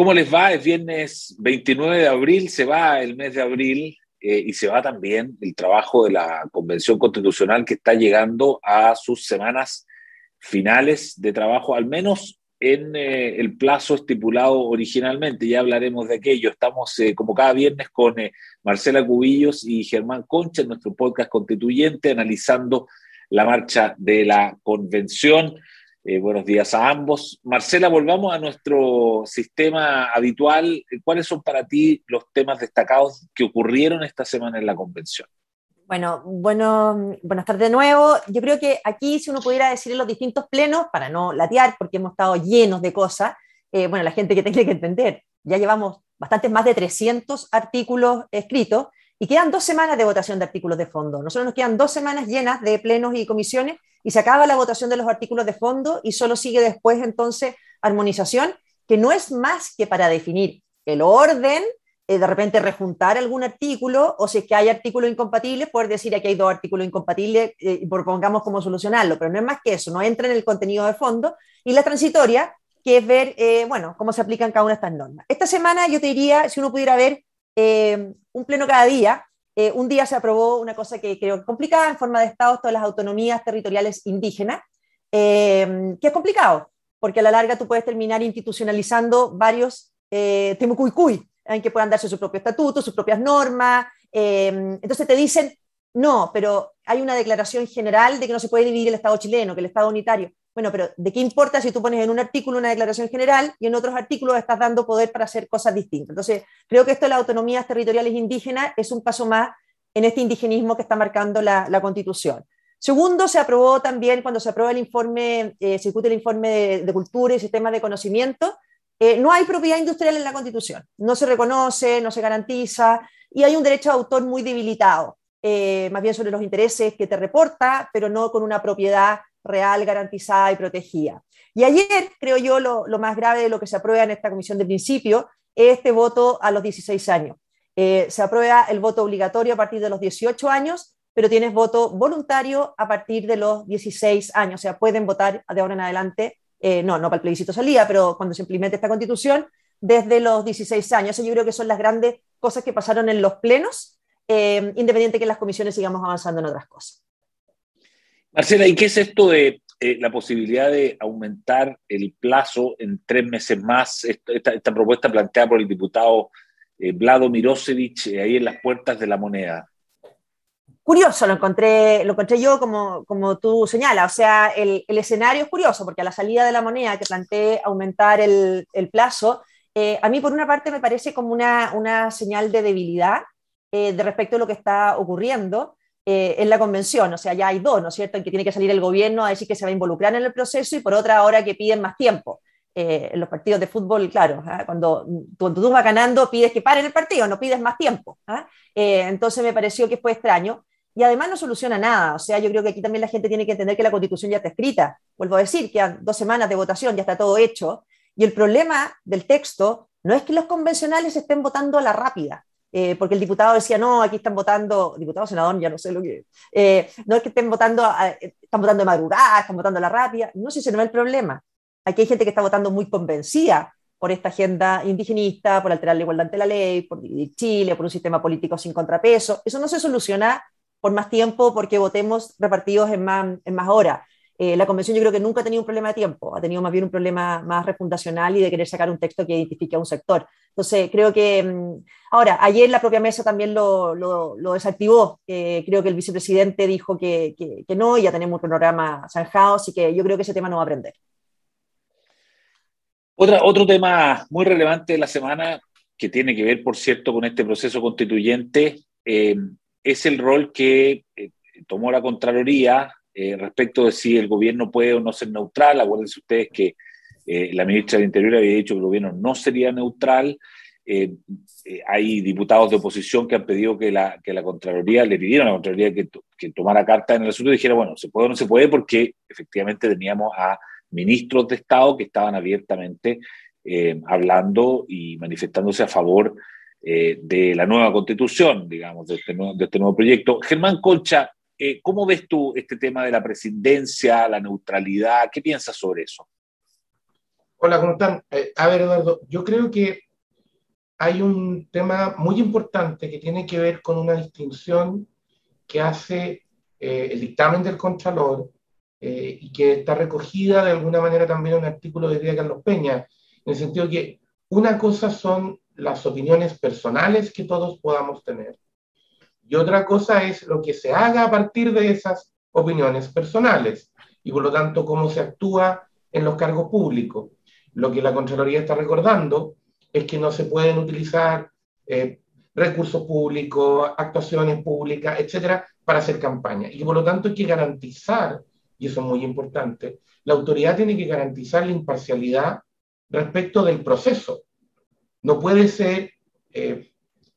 ¿Cómo les va? Es viernes 29 de abril, se va el mes de abril eh, y se va también el trabajo de la Convención Constitucional que está llegando a sus semanas finales de trabajo, al menos en eh, el plazo estipulado originalmente. Ya hablaremos de aquello. Estamos eh, como cada viernes con Marcela Cubillos y Germán Concha en nuestro podcast constituyente analizando la marcha de la convención. Eh, buenos días a ambos. Marcela, volvamos a nuestro sistema habitual. ¿Cuáles son para ti los temas destacados que ocurrieron esta semana en la convención? Bueno, bueno, buenas tardes de nuevo. Yo creo que aquí, si uno pudiera decir en los distintos plenos, para no latear, porque hemos estado llenos de cosas, eh, bueno, la gente que tiene que entender, ya llevamos bastantes más de 300 artículos escritos y quedan dos semanas de votación de artículos de fondo. Nosotros nos quedan dos semanas llenas de plenos y comisiones y se acaba la votación de los artículos de fondo y solo sigue después entonces armonización, que no es más que para definir el orden, eh, de repente rejuntar algún artículo o si es que hay artículos incompatibles, poder decir aquí hay dos artículos incompatibles eh, y propongamos cómo solucionarlo, pero no es más que eso, no entra en el contenido de fondo. Y la transitoria, que es ver, eh, bueno, cómo se aplican cada una de estas normas. Esta semana yo te diría, si uno pudiera ver eh, un pleno cada día. Eh, un día se aprobó una cosa que creo que es complicada en forma de estados, todas las autonomías territoriales indígenas, eh, que es complicado, porque a la larga tú puedes terminar institucionalizando varios eh, temucuicuy, en que puedan darse su propio estatuto, sus propias normas. entonces te dicen, no, pero hay una declaración general de que no se puede dividir el Estado chileno, que el Estado unitario. Bueno, pero ¿de qué importa si tú pones en un artículo una declaración general y en otros artículos estás dando poder para hacer cosas distintas? Entonces, creo que esto de las autonomías territoriales indígenas es un paso más en este indigenismo que está marcando la, Constitución. Segundo, se aprobó también, cuando se aprueba el informe, eh, se discute el informe de, cultura y sistemas de conocimiento, eh, no hay propiedad industrial en la Constitución. No se reconoce, no se garantiza y hay un derecho de autor muy debilitado, eh, más bien sobre los intereses que te reporta, pero no con una propiedad real, garantizada y protegida. Y ayer, creo yo, lo, más grave de lo que se aprueba en esta comisión de principio es este voto a los 16 años. Eh, se aprueba el voto obligatorio a partir de los 18 años, pero tienes voto voluntario a partir de los 16 años. O sea, pueden votar de ahora en adelante, eh, no, no para el plebiscito salida, pero cuando se implemente esta constitución, desde los 16 años. Eso yo creo que son las grandes cosas que pasaron en los plenos, eh, independiente que las comisiones sigamos avanzando en otras cosas. Marcela, ¿y qué es esto de eh, la posibilidad de aumentar el plazo en tres meses más? Esta, propuesta planteada por el diputado eh, Vlado Mirosevic eh, ahí en las puertas de la moneda. Curioso, lo encontré, lo encontré yo como, como tú señalas. O sea, el, escenario es curioso porque a la salida de la moneda que planteé aumentar el, plazo, a mí por una parte me parece como una, una señal de debilidad de respecto a lo que está ocurriendo. Eh, en la convención. O sea, ya hay dos, ¿no es cierto?, en que tiene que salir el gobierno a decir que se va a involucrar en el proceso y por otra ahora que piden más tiempo. Eh, en los partidos de fútbol, claro, ¿ah? cuando, cuando, tú vas ganando pides que paren el partido, no pides más tiempo. ¿ah? Eh, entonces me pareció que fue extraño. Y además no soluciona nada. O sea, yo creo que aquí también la gente tiene que entender que la constitución ya está escrita. Vuelvo a decir que dos semanas de votación ya está todo hecho. Y el problema del texto no es que los convencionales estén votando a la rápida. Eh, porque el diputado decía, no, aquí están votando, diputado senador, ya no sé lo que eh, no es que estén votando, están votando de madrugada, están votando a la rápida, no sé si no es el problema. Aquí hay gente que está votando muy convencida por esta agenda indigenista, por alterar la igualdad ante la ley, por dividir Chile, por un sistema político sin contrapeso. Eso no se soluciona por más tiempo porque votemos repartidos en más, en más horas. Eh, la convención yo creo que nunca ha tenido un problema de tiempo, ha tenido más bien un problema más refundacional y de querer sacar un texto que identifique a un sector. Entonces, creo que, mm, ahora, ayer la propia mesa también lo, desactivó, creo que el vicepresidente dijo que, que, no y ya tenemos un panorama zanjado, así que yo creo que ese tema no va a aprender. Otra, otro tema muy relevante de la semana, que tiene que ver, por cierto, con este proceso constituyente, eh, es el rol que eh, tomó la Contraloría eh, respecto de si el gobierno puede o no ser neutral. Acuérdense ustedes que eh, la ministra del Interior había dicho que el gobierno no sería neutral. Eh, hay diputados de oposición que han pedido que la, que la Contraloría, le pidieron a la Contraloría que, que tomara carta en el asunto y dijera, bueno, se puede o no se puede, porque efectivamente teníamos a ministros de Estado que estaban abiertamente hablando y manifestándose a favor de la nueva constitución, digamos, de este, nuevo, este proyecto. Germán Colcha, eh, ¿Cómo ves tú este tema de la presidencia, la neutralidad? ¿Qué piensas sobre eso? Hola, ¿cómo están? Eh, a ver, Eduardo, yo creo que hay un tema muy importante que tiene que ver con una distinción que hace eh, el dictamen del Contralor eh, y que está recogida de alguna manera también en un artículo de Díaz Carlos Peña, en el sentido que una cosa son las opiniones personales que todos podamos tener y otra cosa es lo que se haga a partir de esas opiniones personales y por lo tanto cómo se actúa en los cargos públicos. Lo que la Contraloría está recordando es que no se pueden utilizar eh, recursos públicos, actuaciones públicas, etcétera, para hacer campaña. Y por lo tanto hay que garantizar y eso es muy importante, la autoridad tiene que garantizar la imparcialidad respecto del proceso. No puede ser, eh,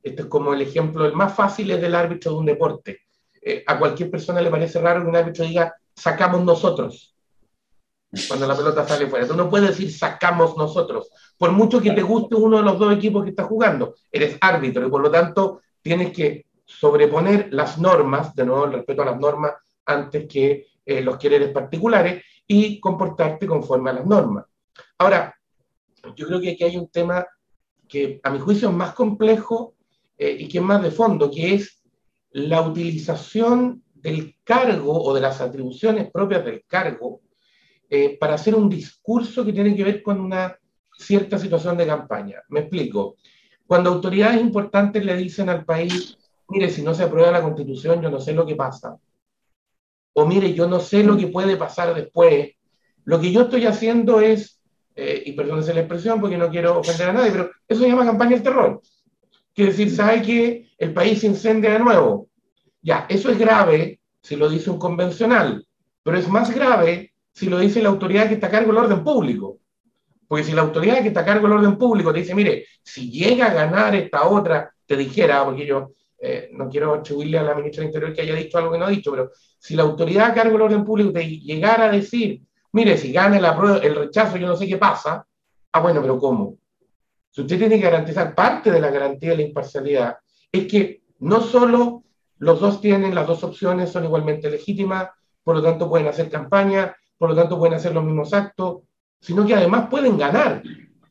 este es como el ejemplo, el más fácil es del árbitro de un deporte. Eh, a cualquier persona le parece raro que un árbitro diga, sacamos nosotros, cuando la pelota sale fuera. Tú no puedes decir, sacamos nosotros. Por mucho que te guste uno de los dos equipos que está jugando, eres árbitro y por lo tanto tienes que sobreponer las normas, de nuevo el respeto a las normas, antes que eh, los quereres particulares y comportarte conforme a las normas. Ahora, yo creo que aquí hay un tema que a mi juicio es más complejo eh, y que es más de fondo, que es la utilización del cargo o de las atribuciones propias del cargo eh, para hacer un discurso que tiene que ver con una cierta situación de campaña. Me explico. Cuando autoridades importantes le dicen al país, mire, si no se aprueba la constitución, yo no sé lo que pasa o mire, yo no sé lo que puede pasar después, lo que yo estoy haciendo es, eh, y perdónense la expresión porque no quiero ofender a nadie, pero eso se llama campaña del terror. Quiere decir, ¿sabe que el país se incendia de nuevo? Ya, eso es grave si lo dice un convencional, pero es más grave si lo dice la autoridad que está a cargo del orden público. Porque si la autoridad que está a cargo del orden público te dice, mire, si llega a ganar esta otra, te dijera, porque yo eh, no quiero atribuirle a la ministra del Interior que haya dicho algo que no ha dicho, pero si la autoridad a cargo del orden público te llegara a decir, mire, si gana prueba, el rechazo, yo no sé qué pasa, ah, bueno, pero ¿cómo? Si usted tiene que garantizar parte de la garantía de la imparcialidad, es que no solo los dos tienen, las dos opciones son igualmente legítimas, por lo tanto pueden hacer campaña, por lo tanto pueden hacer los mismos actos, sino que además pueden ganar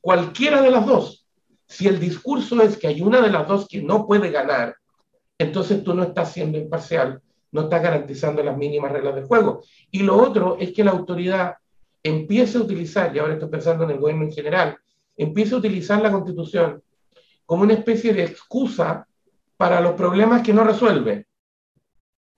cualquiera de las dos. Si el discurso es que hay una de las dos que no puede ganar, entonces tú no estás siendo imparcial, no estás garantizando las mínimas reglas del juego. Y lo otro es que la autoridad empiece a utilizar, y ahora estoy pensando en el gobierno en general, empiece a utilizar la constitución como una especie de excusa para los problemas que no resuelve.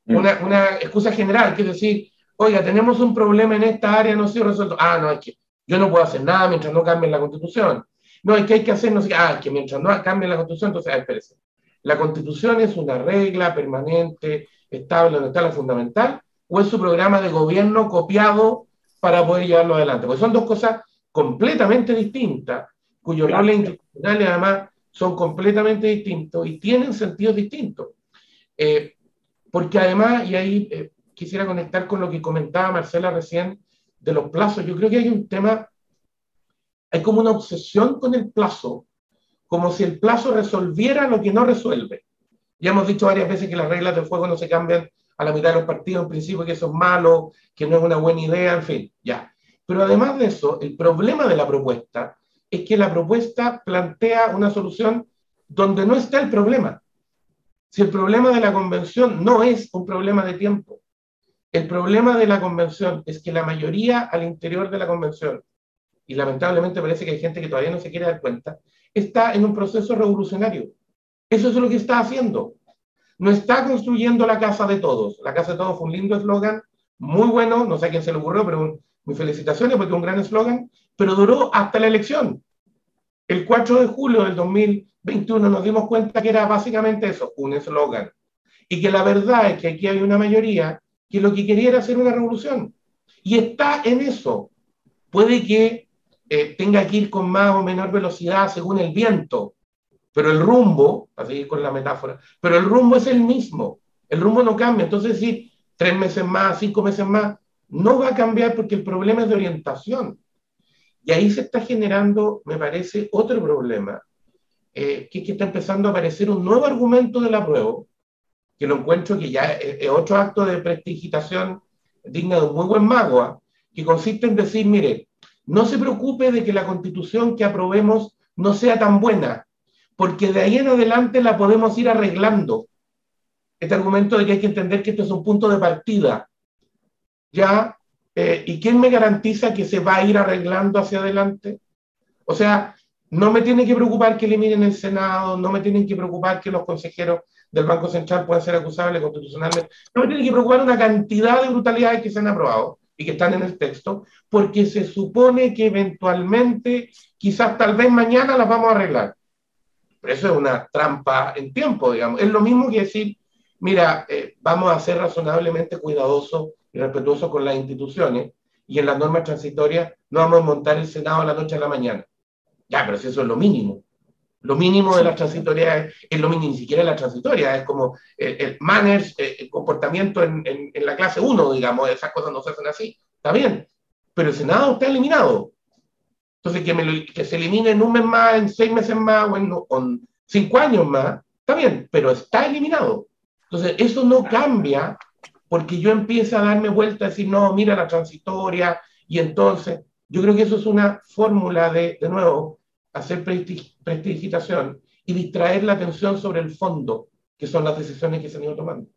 Mm. Una, una excusa general, que es decir, oiga, tenemos un problema en esta área, no ha resuelto. Ah, no, es que yo no puedo hacer nada mientras no cambien la constitución. No, es que hay que hacer, no sé, ah, es que mientras no cambien la constitución, entonces, ah, espérese. ¿La constitución es una regla permanente, estable, donde está la fundamental? ¿O es su programa de gobierno copiado para poder llevarlo adelante? Porque son dos cosas completamente distintas, cuyos roles institucionales además son completamente distintos y tienen sentidos distintos. Eh, porque además, y ahí eh, quisiera conectar con lo que comentaba Marcela recién de los plazos, yo creo que hay un tema, hay como una obsesión con el plazo como si el plazo resolviera lo que no resuelve. Ya hemos dicho varias veces que las reglas del juego no se cambian a la mitad de los partidos, en principio que eso es malo, que no es una buena idea, en fin, ya. Pero además de eso, el problema de la propuesta es que la propuesta plantea una solución donde no está el problema. Si el problema de la convención no es un problema de tiempo, el problema de la convención es que la mayoría al interior de la convención, y lamentablemente parece que hay gente que todavía no se quiere dar cuenta, está en un proceso revolucionario. Eso es lo que está haciendo. No está construyendo la casa de todos. La casa de todos fue un lindo eslogan, muy bueno, no sé a quién se le ocurrió, pero mis felicitaciones porque es un gran eslogan, pero duró hasta la elección. El 4 de julio del 2021 nos dimos cuenta que era básicamente eso, un eslogan. Y que la verdad es que aquí hay una mayoría que lo que quería era hacer una revolución. Y está en eso. Puede que eh, tenga que ir con más o menor velocidad según el viento, pero el rumbo, así con la metáfora, pero el rumbo es el mismo, el rumbo no cambia, entonces si tres meses más, cinco meses más, no va a cambiar porque el problema es de orientación. Y ahí se está generando, me parece, otro problema, eh, que que está empezando a aparecer un nuevo argumento de la prueba, que lo encuentro que ya es, otro acto de prestigitación digna de un muy buen mago, ¿ah? que consiste en decir, mire, no se preocupe de que la constitución que aprobemos no sea tan buena, porque de ahí en adelante la podemos ir arreglando. Este argumento de que hay que entender que esto es un punto de partida. ¿Ya? Eh, ¿Y quién me garantiza que se va a ir arreglando hacia adelante? O sea, no me tiene que preocupar que eliminen el Senado, no me tienen que preocupar que los consejeros del Banco Central puedan ser acusables constitucionalmente, no me tiene que preocupar una cantidad de brutalidades que se han aprobado y que están en el texto, porque se supone que eventualmente, quizás tal vez mañana las vamos a arreglar. Pero eso es una trampa en tiempo, digamos. Es lo mismo que decir, mira, eh, vamos a ser razonablemente cuidadosos y respetuosos con las instituciones y en las normas transitorias no vamos a montar el Senado a la noche a la mañana. Ya, pero si eso es lo mínimo. Lo mínimo de la transitoria es, lo mínimo, ni siquiera la transitoria, es como el, manners, el comportamiento en, en, la clase 1, digamos, esas cosas no se hacen así, está bien, pero el Senado está eliminado. Entonces, que, que se elimine en un mes más, en seis meses más o en, cinco años más, está bien, pero está eliminado. Entonces, eso no cambia porque yo empiezo a darme vuelta a decir, no, mira la transitoria, y entonces, yo creo que eso es una fórmula de, de nuevo, hacer prestigitación y distraer la atención sobre el fondo, que son las decisiones que se han ido tomando.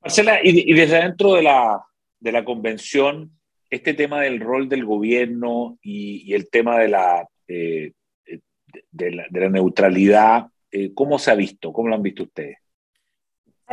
Marcela, y, desde dentro de la, de la convención, este tema del rol del gobierno y, el tema de la, eh, de, la, de la, neutralidad, eh, ¿cómo se ha visto? ¿Cómo lo han visto ustedes?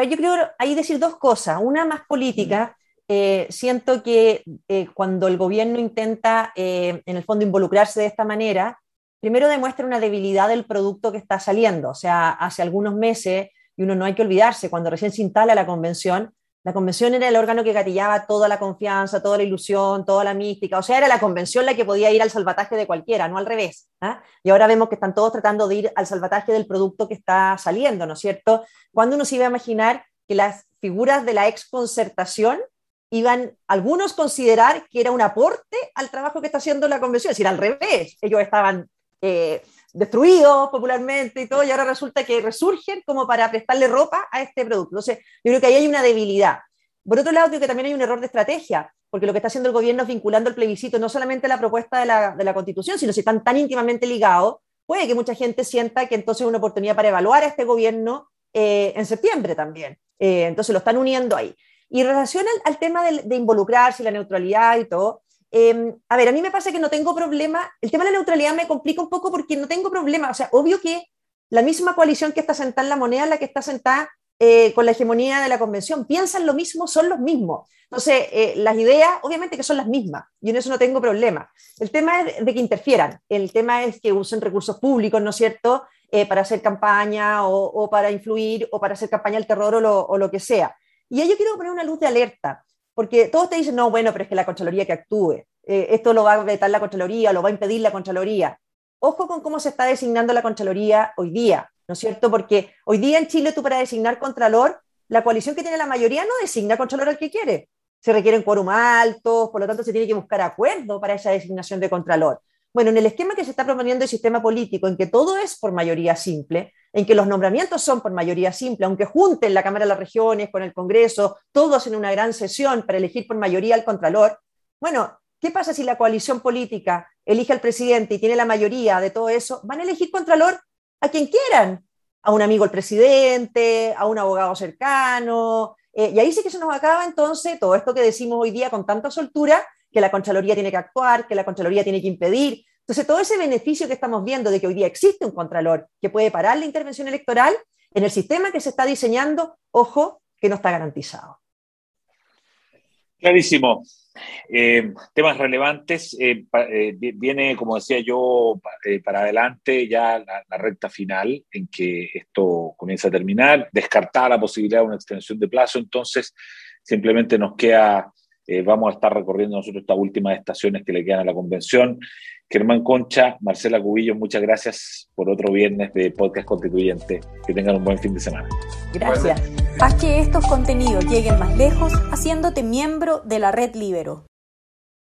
Yo creo hay decir dos cosas. Una más política. Eh, siento que eh, cuando el gobierno intenta, eh, en el fondo, involucrarse de esta manera, primero demuestra una debilidad del producto que está saliendo. O sea, hace algunos meses, y uno no hay que olvidarse, cuando recién se instala la convención, la convención era el órgano que gatillaba toda la confianza, toda la ilusión, toda la mística. O sea, era la convención la que podía ir al salvataje de cualquiera, no al revés. ¿ah? Y ahora vemos que están todos tratando de ir al salvataje del producto que está saliendo, ¿no es cierto? Cuando uno se iba a imaginar que las figuras de la exconcertación iban algunos considerar que era un aporte al trabajo que está haciendo la convención, es decir, al revés, ellos estaban eh, destruidos popularmente y todo, y ahora resulta que resurgen como para prestarle ropa a este producto. Entonces, yo creo que ahí hay una debilidad. Por otro lado, creo que también hay un error de estrategia, porque lo que está haciendo el gobierno es vinculando el plebiscito no solamente a la propuesta de la, de la Constitución, sino si están tan íntimamente ligados, puede que mucha gente sienta que entonces es una oportunidad para evaluar a este gobierno eh, en septiembre también. Eh, entonces lo están uniendo ahí. Y en relación al, tema de, involucrarse, la neutralidad y todo, em, a ver, a mí me pasa que no tengo problema, el tema de la neutralidad me complica un poco porque no tengo problema, o sea, obvio que la misma coalición que está sentada en la moneda la que está sentada eh, con la hegemonía de la convención, piensan lo mismo, son los mismos. Entonces, eh, las ideas, obviamente que son las mismas, y en eso no tengo problema. El tema es de que interfieran, el tema es que usen recursos públicos, ¿no es cierto?, eh, para hacer campaña o, para influir o para hacer campaña al terror o lo que sea. Y ahí yo quiero poner una luz de alerta, porque todos te dicen, no, bueno, pero es que la Contraloría que actúe, eh, esto lo va a vetar la Contraloría, lo va a impedir la Contraloría. Ojo con cómo se está designando la Contraloría hoy día, ¿no es cierto? Porque hoy día en Chile tú para designar Contralor, la coalición que tiene la mayoría no designa Contralor al que quiere. Se requieren quórum altos, por lo tanto se tiene que buscar acuerdo para esa designación de Contralor. Bueno, en el esquema que se está proponiendo el sistema político, en que todo es por mayoría simple, en que los nombramientos son por mayoría simple, aunque junten la Cámara de las Regiones con el Congreso, todos en una gran sesión para elegir por mayoría al Contralor, bueno, ¿qué pasa si la coalición política elige al presidente y tiene la mayoría de todo eso? Van a elegir Contralor a quien quieran, a un amigo del presidente, a un abogado cercano, eh, y ahí sí que se nos acaba entonces todo esto que decimos hoy día con tanta soltura, que la Contraloría tiene que actuar, que la Contraloría tiene que impedir. Entonces, todo ese beneficio que estamos viendo de que hoy día existe un Contralor que puede parar la intervención electoral, en el sistema que se está diseñando, ojo, que no está garantizado. Clarísimo. Eh, temas relevantes. Eh, eh, viene, como decía yo, para adelante ya la, la, recta final en que esto comienza a terminar, descartar la posibilidad de una extensión de plazo. Entonces, simplemente nos queda eh, vamos a estar recorriendo nosotros estas últimas estaciones que le quedan a la convención. Germán Concha, Marcela Cubillo, muchas gracias por otro viernes de Podcast Constituyente. Que tengan un buen fin de semana. Gracias. Haz que estos contenidos lleguen más lejos haciéndote miembro de la red Libero.